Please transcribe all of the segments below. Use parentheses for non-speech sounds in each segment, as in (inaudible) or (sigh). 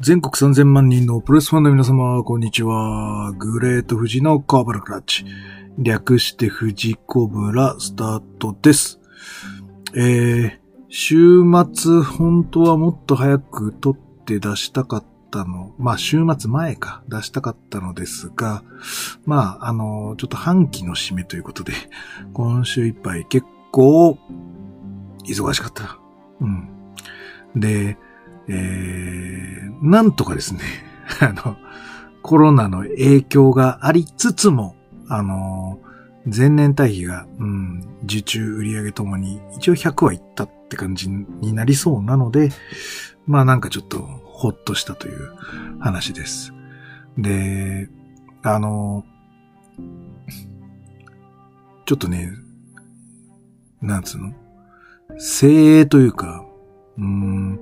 全国3000万人のプロレスファンの皆様、こんにちは。グレート富士のコブラクラッチ。略して富士コブラスタートです。えー、週末、本当はもっと早く撮って出したかったの。まあ、週末前か、出したかったのですが、まあ、あの、ちょっと半期の締めということで、今週いっぱい結構、忙しかった。うん。で、えー、なんとかですね、(laughs) あの、コロナの影響がありつつも、あの、前年対比が、うん、受注売上ともに一応100はいったって感じになりそうなので、まあなんかちょっとほっとしたという話です。で、あの、ちょっとね、なんつうの？精鋭というか、うん、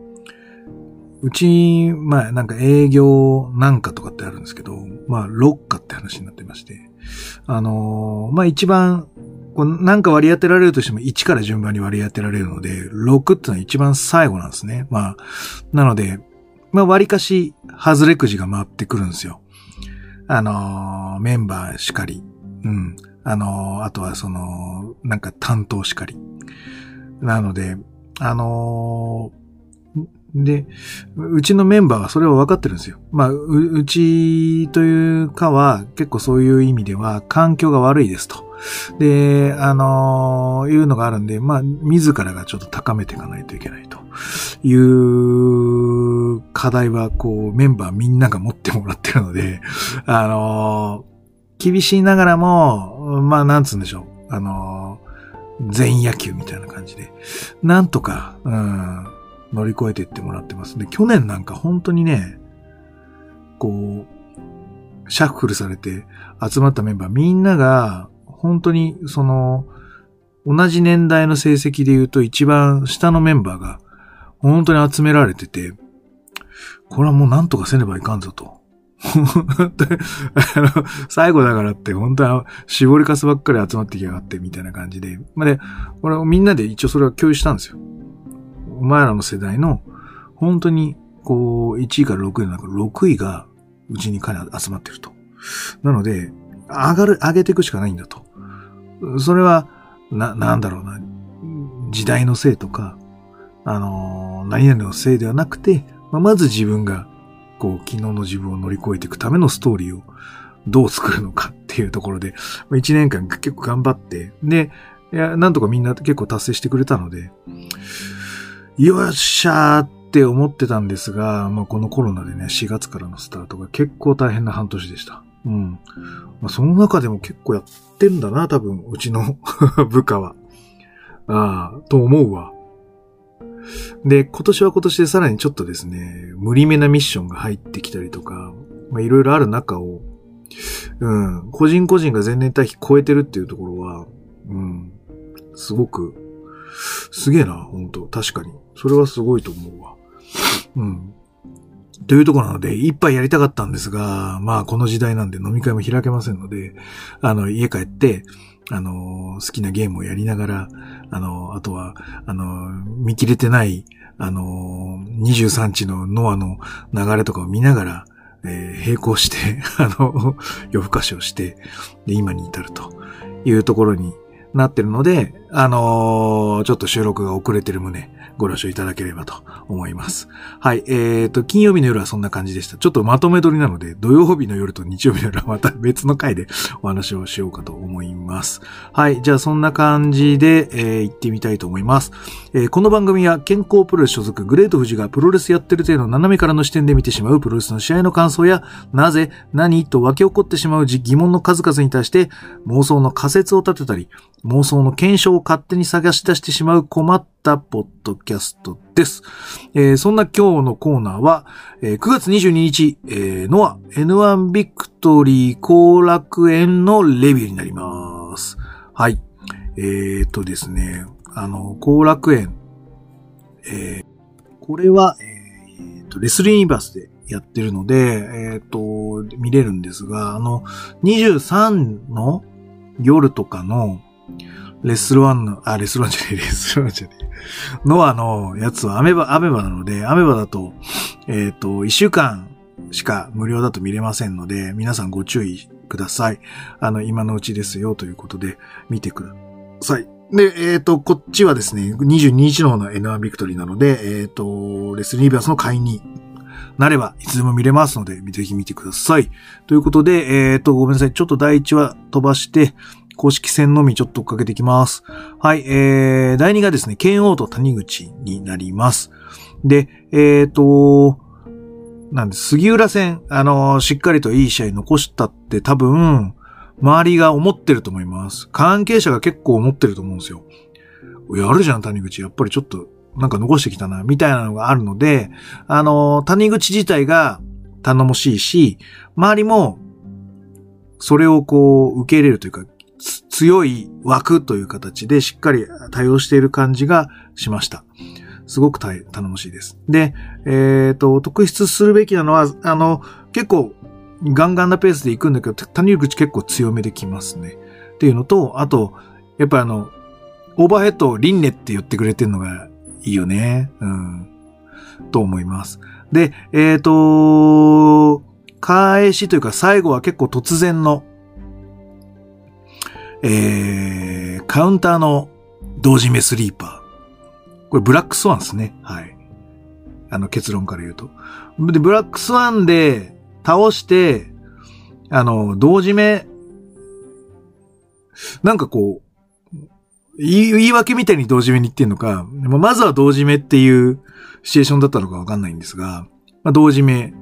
うち、まあなんか営業なんかとかってあるんですけど、まあ6課って話になってまして、あのーまあ一番、こなんか割り当てられるとしても1から順番に割り当てられるので、6ってのは一番最後なんですね。まあ、なので、まあ割かし、外れくじが回ってくるんですよ。あのーメンバーしかり。うん。あのーあとはその、なんか担当しかり。なので、あのーで、うちのメンバーはそれを分かってるんですよ。まあ、う、うちというかは結構そういう意味では環境が悪いですと。で、あのいうのがあるんで、まあ、自らがちょっと高めていかないといけないという課題は、こう、メンバーみんなが持ってもらってるので、あの厳しいながらも、まあ、なんつうんでしょう。あの全野球みたいな感じで、なんとか、うん、乗り越えていってもらってます。で、去年なんか本当にね、こう、シャッフルされて集まったメンバーみんなが、本当にその、同じ年代の成績で言うと一番下のメンバーが本当に集められてて、これはもうなんとかせねばいかんぞと。(laughs) あの最後だからって本当は絞りかすばっかり集まってきやがってみたいな感じで。まあ、で、俺みんなで一応それは共有したんですよ。お前らの世代の、本当に、こう、1位から6位の中、6位が、うちに彼集まってると。なので、上がる、上げていくしかないんだと。それは、な、なんだろうな、時代のせいとか、あの、何々のせいではなくて、まあ、まず自分が、こう、昨日の自分を乗り越えていくためのストーリーをどう作るのかっていうところで、まあ、1年間結構頑張って、で、いや、なんとかみんな結構達成してくれたので、よっしゃーって思ってたんですが、まあ、このコロナでね、4月からのスタートが結構大変な半年でした。うん。まあ、その中でも結構やってんだな、多分、うちの (laughs) 部下は。ああ、と思うわ。で、今年は今年でさらにちょっとですね、無理めなミッションが入ってきたりとか、まあ、いろいろある中を、うん、個人個人が前年対比超えてるっていうところは、うん、すごく、すげえな、本当確かに。それはすごいと思うわ。うん。というところなので、一杯やりたかったんですが、まあこの時代なんで飲み会も開けませんので、あの、家帰って、あの、好きなゲームをやりながら、あの、あとは、あの、見切れてない、あの、23日のノアの流れとかを見ながら、えー並行して、(laughs) あの、夜更かしをして、で、今に至るというところになってるので、あのーちょっと収録が遅れてる旨、ご了承いただければと思います。はい、えーと、金曜日の夜はそんな感じでした。ちょっとまとめ撮りなので、土曜日の夜と日曜日の夜はまた別の回で (laughs) お話をしようかと思います。はい、じゃあそんな感じで、えー行ってみたいと思います。えーこの番組は健康プロレス所属グレート富士がプロレスやってる程度斜めからの視点で見てしまうプロレスの試合の感想や、なぜ、何と湧き起こってしまう疑問の数々に対して妄想の仮説を立てたり、妄想の検証を勝手に探し出してしまう困ったポッドキャストです。えーそんな今日のコーナーは、えー9月22日、えーのは N1 ビクトリー後楽園のレビューになります。はい。えー、とですね、あの、後楽園、えーこれは、えーと、レスリーユニバースでやってるので、えっ、と、見れるんですが、あの、23の夜とかの、レスルワンの、あ、レスルワンじゃねえ、レスルワンじゃねえ。ノアのやつはアメバ、アメバなので、アメバだと、えっ、と、1週間しか無料だと見れませんので、皆さんご注意ください。あの、今のうちですよということで、見てください。で、えっ、と、こっちはですね、22日の方の N1 ビクトリーなので、えっ、と、レスリーバースの会員になれば、いつでも見れますので、ぜひ見てください。ということで、えっ、と、ごめんなさい。ちょっと第1話飛ばして、公式戦のみちょっと追っかけていきます。はい、えー、第2がですね、剣王と谷口になります。で、えっ、と、なんで、杉浦戦、あのー、しっかりといい試合残したって多分、周りが思ってると思います。関係者が結構思ってると思うんですよ。やるじゃん、谷口。やっぱりちょっと、なんか残してきたな、みたいなのがあるので、あのー、谷口自体が頼もしいし、周りも、それをこう、受け入れるというか、強い枠という形でしっかり対応している感じがしました。すごく頼もしいです。で、えっ、ー、と、特筆するべきなのは、あの、結構、ガンガンなペースで行くんだけど、谷口結構強めで来ますね。っていうのと、あと、やっぱりあの、オーバーヘッドをリンネって言ってくれてるのがいいよね。うん。と思います。で、えっ、ー、と、返しというか最後は結構突然の、えー、カウンターの同時目スリーパー。これブラックスワンですね。はい。あの結論から言うと。で、ブラックスワンで倒して、あの、同時目、なんかこう、言い訳みたいに同時目に言ってんのか、まずは同時目っていうシチュエーションだったのかわかんないんですが、まあ、同時目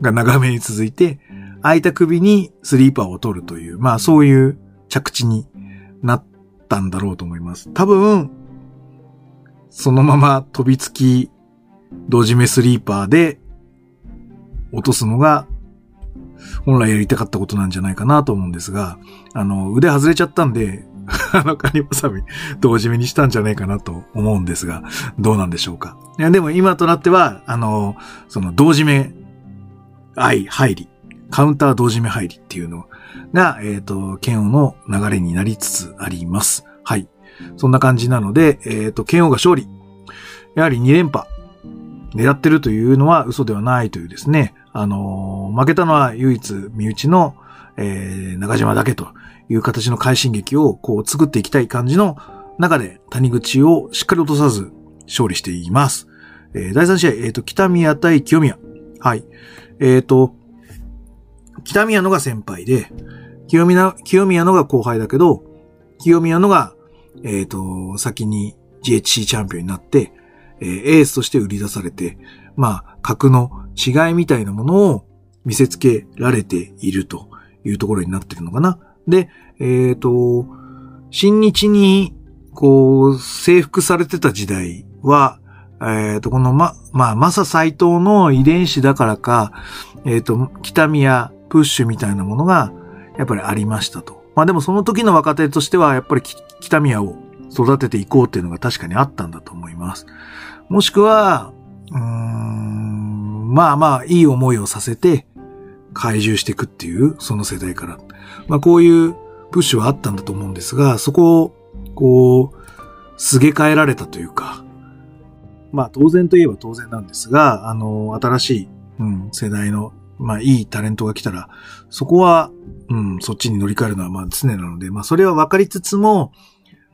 が長めに続いて、空いた首にスリーパーを取るという、まあそういう着地になったんだろうと思います。多分、そのまま飛びつき、同時目スリーパーで落とすのが本来やりたかったことなんじゃないかなと思うんですが、あの、腕外れちゃったんで、(laughs) あの、カニバサミ同時目にしたんじゃないかなと思うんですが、どうなんでしょうか。いや、でも今となっては、あの、その同時目、愛、入り、カウンター同時目入りっていうのが、えっ、ー、と、剣王の流れになりつつあります。はい。そんな感じなので、えっ、ー、と、剣王が勝利。やはり2連覇。狙ってるというのは嘘ではないというですね。あのー、負けたのは唯一身内の、えー、中島だけという形の快進撃をこう作っていきたい感じの中で谷口をしっかり落とさず勝利しています。えー、第3試合、えっ、ー、と、北宮対清宮。はい。えっ、ー、と、北宮のが先輩で、清宮、清宮のが後輩だけど、清宮のがえっ、ー、と、先に GHC チャンピオンになって、えー、エースとして売り出されて、まあ、格の違いみたいなものを見せつけられているというところになってるのかな。で、えっ、ー、と、新日に、こう、征服されてた時代は、えっ、ー、と、このま、まあ、マサ斎藤の遺伝子だからか、えっ、ー、と、北宮プッシュみたいなものが、やっぱりありましたと。まあでもその時の若手としては、やっぱり北宮を育てていこうっていうのが確かにあったんだと思います。もしくは、うーん、まあまあ、いい思いをさせて、怪獣していくっていう、その世代から。まあこういうプッシュはあったんだと思うんですが、そこを、こう、すげ替えられたというか、まあ当然といえば当然なんですが、あの、新しい、うん、世代のまあいいタレントが来たら、そこは、うん、そっちに乗り換えるのはまあ常なので、まあそれは分かりつつも、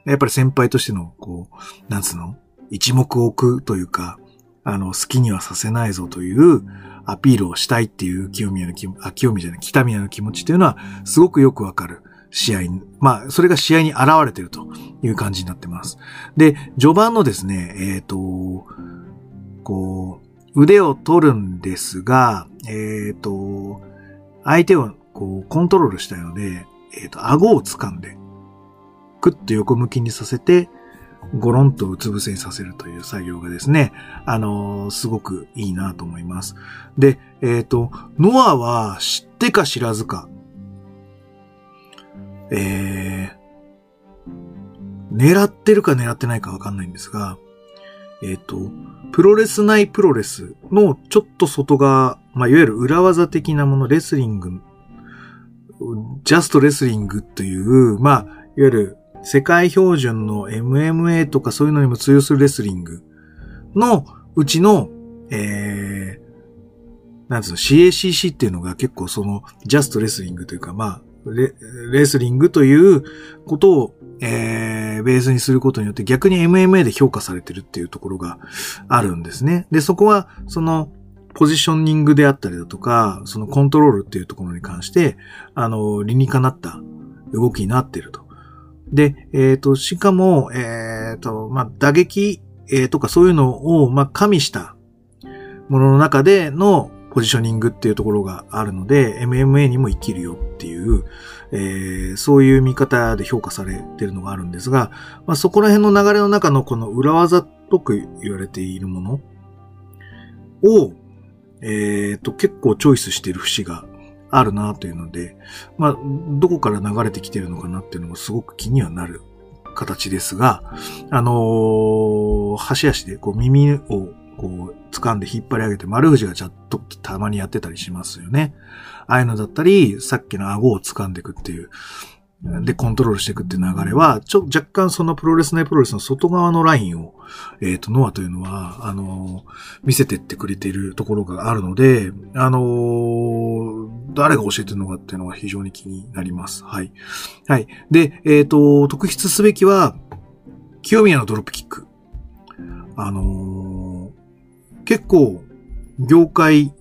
やっぱり先輩としての、こう、なんつうの一目置くというか、あの、好きにはさせないぞというアピールをしたいっていう清宮の気、あ、清宮じゃない、北宮の気持ちというのは、すごくよくわかる試合まあ、それが試合に現れてるという感じになってます。で、序盤のですね、えっ、ー、と、こう、腕を取るんですが、えっ、ー、と、相手をこうコントロールしたいので、えっ、ー、と、顎を掴んで、クッと横向きにさせて、ゴロンとうつ伏せにさせるという作業がですね、あのー、すごくいいなと思います。で、えっ、ー、と、ノアは知ってか知らずか、えー、狙ってるか狙ってないかわかんないんですが、えっ、ー、と、プロレス内プロレスのちょっと外側、まあ、いわゆる裏技的なもの、レスリング、ジャストレスリングという、まあ、いわゆる世界標準の MMA とかそういうのにも通用するレスリングのうちの、えー、なんつうの、CACC っていうのが結構その、ジャストレスリングというか、まあ、レレスリングということを、えー、ベースにすることによって逆に MMA で評価されてるっていうところがあるんですね。で、そこは、その、ポジショニングであったりだとか、そのコントロールっていうところに関して、あの、理にかなった動きになってると。で、えっ、ー、と、しかも、えっ、ー、と、まあ、打撃、えー、とかそういうのを、まあ、加味したものの中でのポジショニングっていうところがあるので、MMA にも生きるよっていう、えー、そういう見方で評価されてるのがあるんですが、まあ、そこら辺の流れの中のこの裏技っぽく言われているものを、えっ、ー、と、結構チョイスしてる節があるなというので、まあ、どこから流れてきてるのかなっていうのもすごく気にはなる形ですが、あのー、端々でこう耳をこう掴んで引っ張り上げて丸藤がちゃっとたまにやってたりしますよね。ああいうのだったり、さっきの顎を掴んでいくっていう、で、コントロールしていくっていう流れは、ちょ、若干そのプロレス内プロレスの外側のラインを、えっ、ー、と、ノアというのは、あのー、見せてってくれているところがあるので、あのー、誰が教えてるのかっていうのが非常に気になります。はい。はい。で、えっ、と、特筆すべきは、清宮のドロップキック。あの結構、業界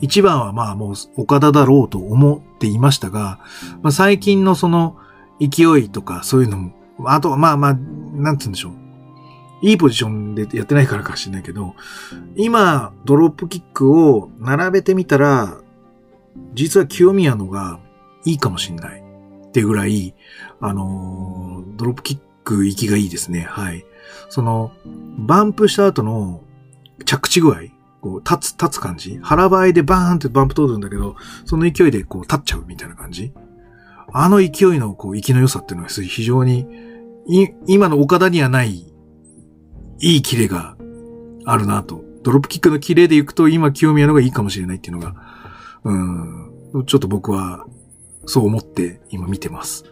一番はまあもう岡田だろうと思っていましたが、まあ、最近のその勢いとかそういうのも、あとはまあまあ、なんつうんでしょう。いいポジションでやってないからかもしれないけど、今、ドロップキックを並べてみたら、実は清宮のがいいかもしれないっていうぐらい、あのドロップキック行きがいいですね。はい。その、バンプした後の着地具合。こう、立つ、立つ感じ腹ばいでバーンってバンプ通るんだけど、その勢いでこう立っちゃうみたいな感じあの勢いのこう、息の良さっていうのは非常に、い、今の岡田にはない、いいキレがあるなと。ドロップキックのキレで行くと今清宮のがいいかもしれないっていうのが、うん、ちょっと僕はそう思って今見てます。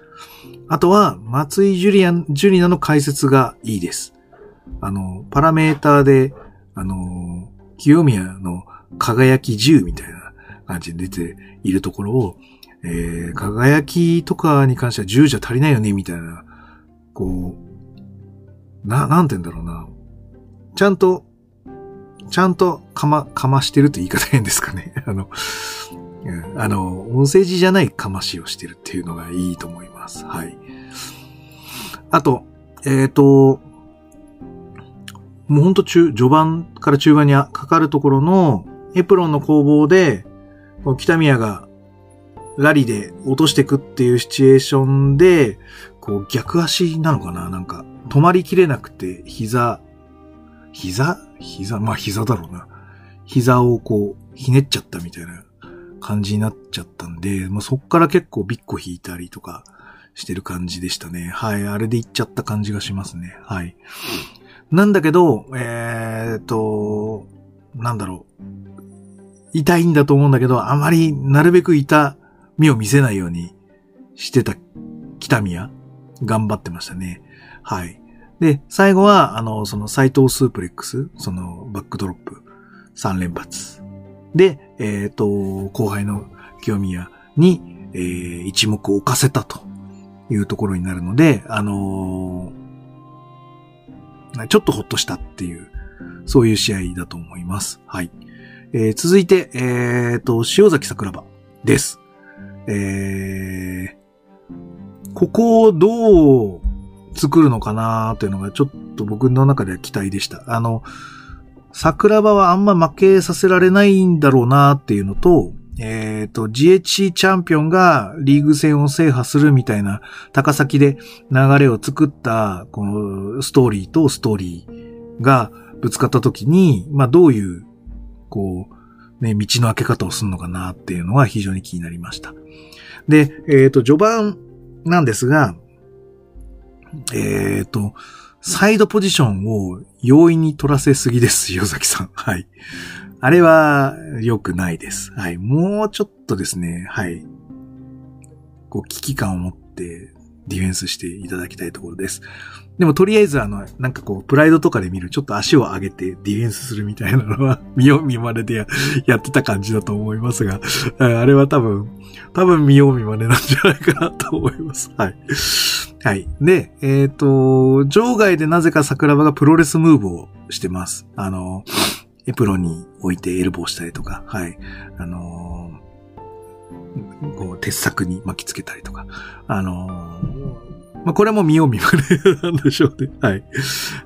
あとは、松井ジュリアン、ジュリナの解説がいいです。あの、パラメーターで、あの、清宮の輝き10みたいな感じで出ているところを、えー、輝きとかに関しては10じゃ足りないよね、みたいな、こう、な、なんて言うんだろうな。ちゃんと、ちゃんとかま、かましてるって言い方変ですかね。(laughs) あの、うんあの、お世辞じゃないかましをしてるっていうのがいいと思います。はい。あと、えっ、ー、と、もうほんと中、序盤から中盤にかかるところのエプロンの攻防で、北宮がラリで落としていくっていうシチュエーションで、こう逆足なのかな？なんか止まりきれなくて膝、膝？膝？まあ膝だろうな。膝をこうひねっちゃったみたいな感じになっちゃったんで、まあ、そっから結構ビッコ引いたりとかしてる感じでしたね。はい。あれで行っちゃった感じがしますね。はい。なんだけど、えー、っと、なんだろう。痛いんだと思うんだけど、あまりなるべく痛みを見せないようにしてた北宮。頑張ってましたね。はい。で、最後は、あの、その斎藤スープレックス、そのバックドロップ3連発。で、えっ、と、後輩の清宮に、えー、一目置かせたというところになるので、あのーちょっとほっとしたっていう、そういう試合だと思います。はい。えー、続いて、えー、と、塩崎桜庭です。えー、ここをどう作るのかなというのがちょっと僕の中では期待でした。あの、桜庭はあんま負けさせられないんだろうなっていうのと、えっ、ー、と、GHC チャンピオンがリーグ戦を制覇するみたいな高崎で流れを作った、このストーリーとストーリーがぶつかった時に、まあどういう、こう、ね、道の開け方をするのかなっていうのが非常に気になりました。で、えっ、ー、と、序盤なんですが、えっ、ー、と、サイドポジションを容易に取らせすぎです、(laughs) 岩崎さん。はい。あれは良くないです。はい。もうちょっとですね、はい。こう危機感を持ってディフェンスしていただきたいところです。でもとりあえずあの、なんかこう、プライドとかで見る、ちょっと足を上げてディフェンスするみたいなのは、(laughs) 見よう見まねでややってた感じだと思いますが、あれは多分、多分見よう見まねなんじゃないかなと思います。はい。はい。で、えっ、ー、と、場外でなぜか桜庭がプロレスムーブをしてます。あの、エプロンに置いてエルボーしたりとか、はい。あのこう、鉄柵に巻きつけたりとか、あのまあ、これも見よう見まね (laughs) なんでしょうね。はい。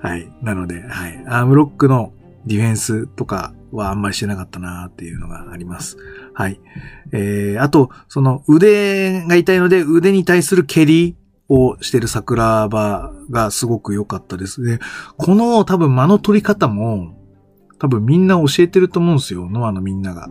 はい。なので、はい。アームロックのディフェンスとかはあんまりしてなかったなっていうのがあります。はい。えー、あと、その腕が痛いので腕に対する蹴りをしてる桜庭がすごく良かったですね。この多分間の取り方も多分みんな教えてると思うんですよ。ノアのみんなが。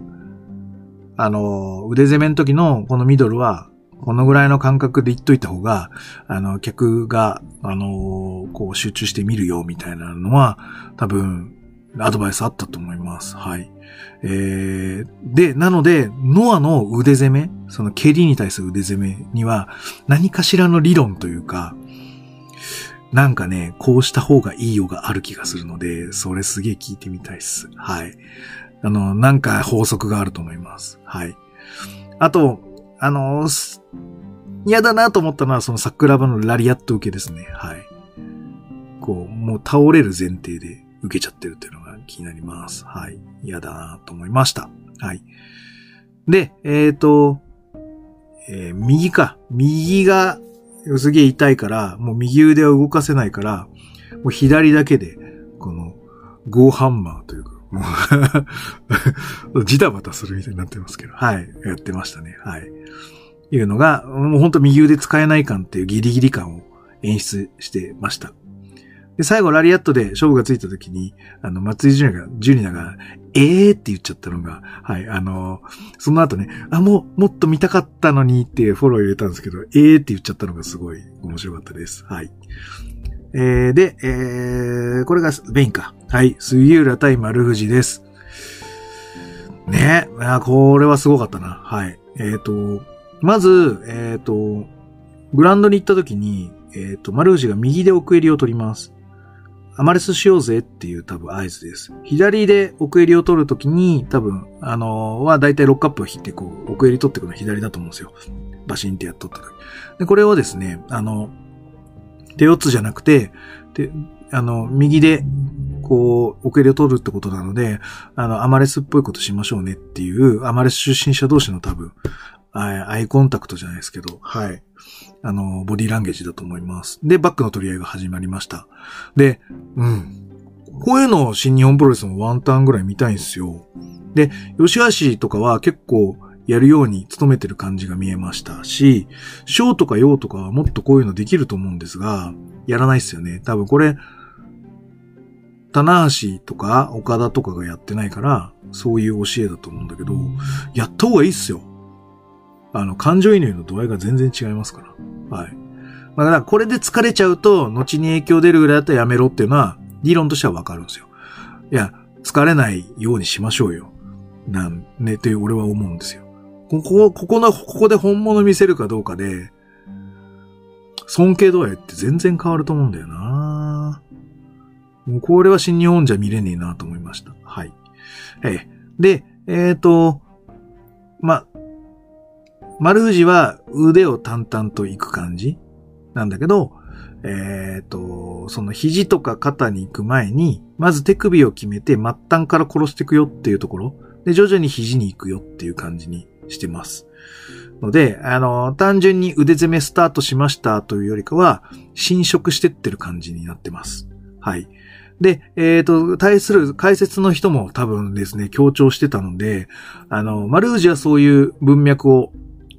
あの、腕攻めの時のこのミドルはこのぐらいの感覚で言っといた方が、あの、客が、あの、こう集中して見るよ、みたいなのは、多分、アドバイスあったと思います。はい。えー、で、なので、ノアの腕攻め、その蹴りに対する腕攻めには、何かしらの理論というか、なんかね、こうした方がいいよがある気がするので、それすげえ聞いてみたいっす。はい。あの、なんか法則があると思います。はい。あと、あの、嫌だなと思ったのはその桜庭のラリアット受けですね。はい。こう、もう倒れる前提で受けちゃってるっていうのが気になります。はい。嫌だなと思いました。はい。で、えっ、ー、と、えー、右か。右がすげえ痛いから、もう右腕は動かせないから、もう左だけで、この、ゴーハンマーというか、もう (laughs) ジタバタするみたいになってますけど、はい、やってましたね。はい。いうのが、もうほんと右腕使えない感っていうギリギリ感を演出してました。で、最後ラリアットで勝負がついた時に、あの、松井ジュニアが、ジュニアが、ええーって言っちゃったのが、はい、あの、その後ね、あ、もう、もっと見たかったのにってフォロー入れたんですけど、ええーって言っちゃったのがすごい面白かったです。はい。えー、で、えー、これがベインか。はい、杉浦対丸藤です。ねあ、これはすごかったな。はい。えっ、ー、と、まず、えっ、ー、と、グランドに行った時に、えっ、ー、と、丸藤が右で奥襟を取ります。アマレスしようぜっていう多分合図です。左で奥襟を取るときに多分、あのー、はだいたいロックアップを引いてこう、奥襟取っていくの左だと思うんですよ。バシンってやっとった時。で、これをですね、あの、手四つじゃなくて、で、あの、右で、こう、奥襟を取るってことなので、あの、アマレスっぽいことしましょうねっていう、アマレス出身者同士の多分、アイコンタクトじゃないですけど、はい。あの、ボディランゲージだと思います。で、バックの取り合いが始まりました。で、うん。こういうのを新日本プロレスもワンターンぐらい見たいんですよ。で、吉橋とかは結構やるように努めてる感じが見えましたし、小とか陽とかはもっとこういうのできると思うんですが、やらないっすよね。多分これ、棚橋とか岡田とかがやってないから、そういう教えだと思うんだけど、やった方がいいっすよ。あの、感情移入の度合いが全然違いますから。はい。まあ、だからこれで疲れちゃうと、後に影響出るぐらいだったらやめろっていうのは、理論としてはわかるんですよ。いや、疲れないようにしましょうよ。なんね、って俺は思うんですよ。ここ、ここの、ここで本物見せるかどうかで、尊敬度合いって全然変わると思うんだよなもうこれは新日本じゃ見れねえなと思いました。はい。ええで、えっ、ー、と、ま、丸藤は腕を淡々と行く感じなんだけど、えっ、ー、と、その肘とか肩に行く前に、まず手首を決めて末端から殺していくよっていうところ。で、徐々に肘に行くよっていう感じにしてます。ので、あの、単純に腕攻めスタートしましたというよりかは、侵食してってる感じになってます。はい。で、えっ、ー、と、対する解説の人も多分ですね、強調してたので、あの、マルージはそういう文脈を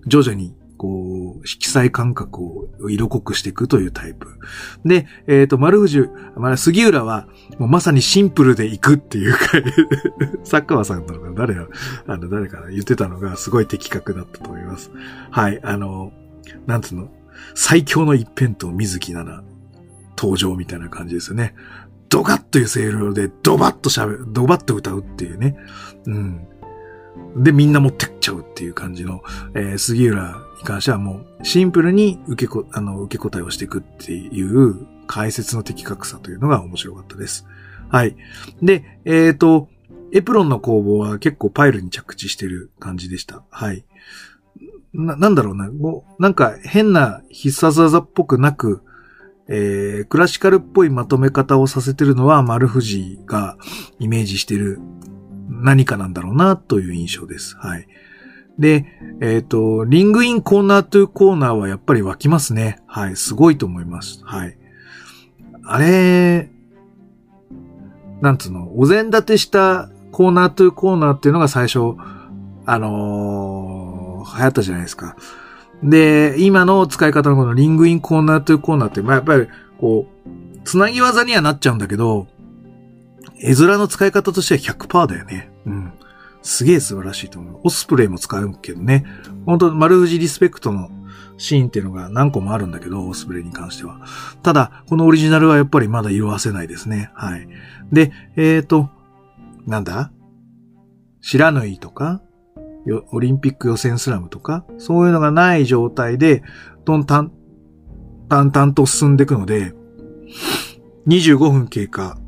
徐々にこう、色彩感覚を色濃くしていくというタイプ。で、えっ、ー、と、丸藤、まあ、杉浦は、もうまさにシンプルでいくっていうかサッカーさんなのか誰が、あの、誰か言ってたのがすごい的確だったと思います。はい、あの、なんつうの、最強の一辺と水木奈々登場みたいな感じですよね。ドカッという声量でドバッと喋る、ドバッと歌うっていうね。うん。で、みんな持ってっちゃうっていう感じの、えー、杉浦に関してはもう、シンプルに受けこ、あの、受け答えをしていくっていう解説の的確さというのが面白かったです。はい。で、えっ、ー、と、エプロンの工房は結構パイルに着地してる感じでした。はい。な、なんだろうな。もう、なんか変な必殺技っぽくなく、えー、クラシカルっぽいまとめ方をさせてるのは丸藤がイメージしてる何かなんだろうなという印象です。はい。で、えっ、ー、と、リングインコーナーというコーナーはやっぱり湧きますね。はい。すごいと思います。はい。あれ、なんつうの、お膳立てしたコーナーというコーナーっていうのが最初、あのー、流行ったじゃないですか。で、今の使い方のこのリングインコーナーというコーナーって、まあ、やっぱり、こう、つなぎ技にはなっちゃうんだけど、絵面の使い方としては100%だよね。うん。すげえ素晴らしいと思う。オスプレイも使うけどね。本当丸藤リスペクトのシーンっていうのが何個もあるんだけど、オスプレイに関しては。ただ、このオリジナルはやっぱりまだ色褪せないですね。はい。で、えっ、ー、と、なんだ？白縫いとか、オリンピック予選スラムとか、そういうのがない状態で、どんたん、淡々と進んでいくので、25分経過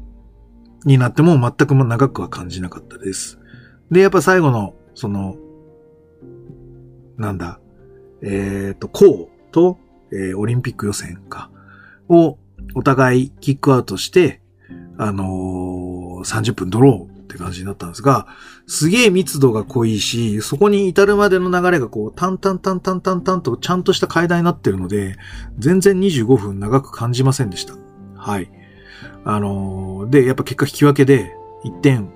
になっても全く長くは感じなかったです。で、やっぱ最後の、その、なんだ、えっ、ー、と、こうと、えー、オリンピック予選か、をお互いキックアウトして、あのー、30分ドローって感じになったんですが、すげえ密度が濃いし、そこに至るまでの流れがこう、タンタンタンタンタンタンとちゃんとした階段になってるので、全然25分長く感じませんでした。はい。あのー、で、やっぱ結果引き分けで、1点、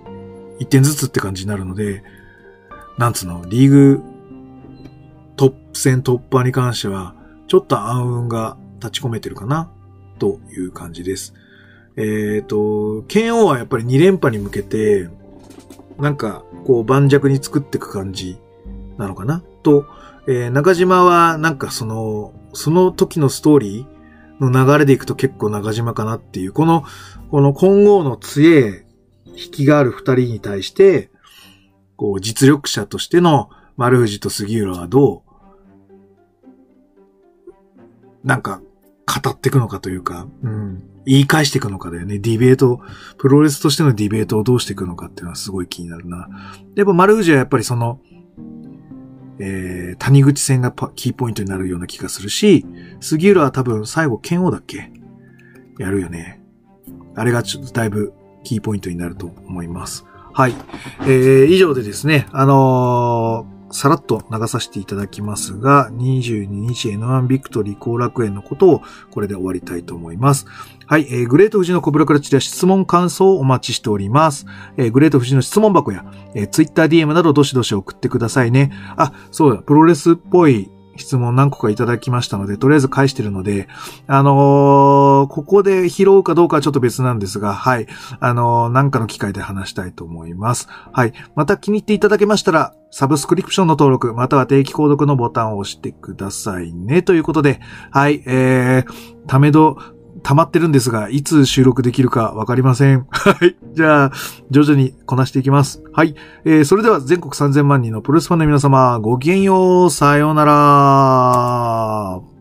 1点ずつって感じになるので、なんつうの、リーグトップ戦突破に関しては、ちょっと暗雲が立ち込めてるかな、という感じです。えっ、ー、と、剣王はやっぱり2連覇に向けて、なんか、こう、盤石に作っていく感じなのかなと、えー、中島はなんかその、その時のストーリーの流れでいくと結構中島かなっていう、この、この混合の強い引きがある二人に対して、こう、実力者としての丸藤と杉浦はどう、なんか、語っていくのかというか、うん、言い返していくのかだよね。ディベート、プロレスとしてのディベートをどうしていくのかっていうのはすごい気になるな。やっぱ丸藤はやっぱりその、えー、谷口戦がキーポイントになるような気がするし、杉浦は多分最後剣王だっけ？やるよね。あれがちょっとだいぶキーポイントになると思います。はい。えー、以上でですね、あのさらっと流させていただきますが、22日 N1 ビクトリー後楽園のことをこれで終わりたいと思います。はい、えー、グレート富士のコブラクラチでは質問感想をお待ちしております。えー、グレート富士の質問箱や、えー、Twitter DM などどしどし送ってくださいね。あ、そうだ、プロレスっぽい質問何個かいただきましたので、とりあえず返してるので、あのー、ここで拾うかどうかはちょっと別なんですが、はい。あのー、何かの機会で話したいと思います。はい。また気に入っていただけましたら、サブスクリプションの登録、または定期購読のボタンを押してくださいね。ということで、はい、えー、ためど、溜まってるんですが、いつ収録できるかわかりません。(laughs) はい。じゃあ、徐々にこなしていきます。はい。えー、それでは全国3000万人のプロレスファンの皆様、ごきげんよう、さようなら。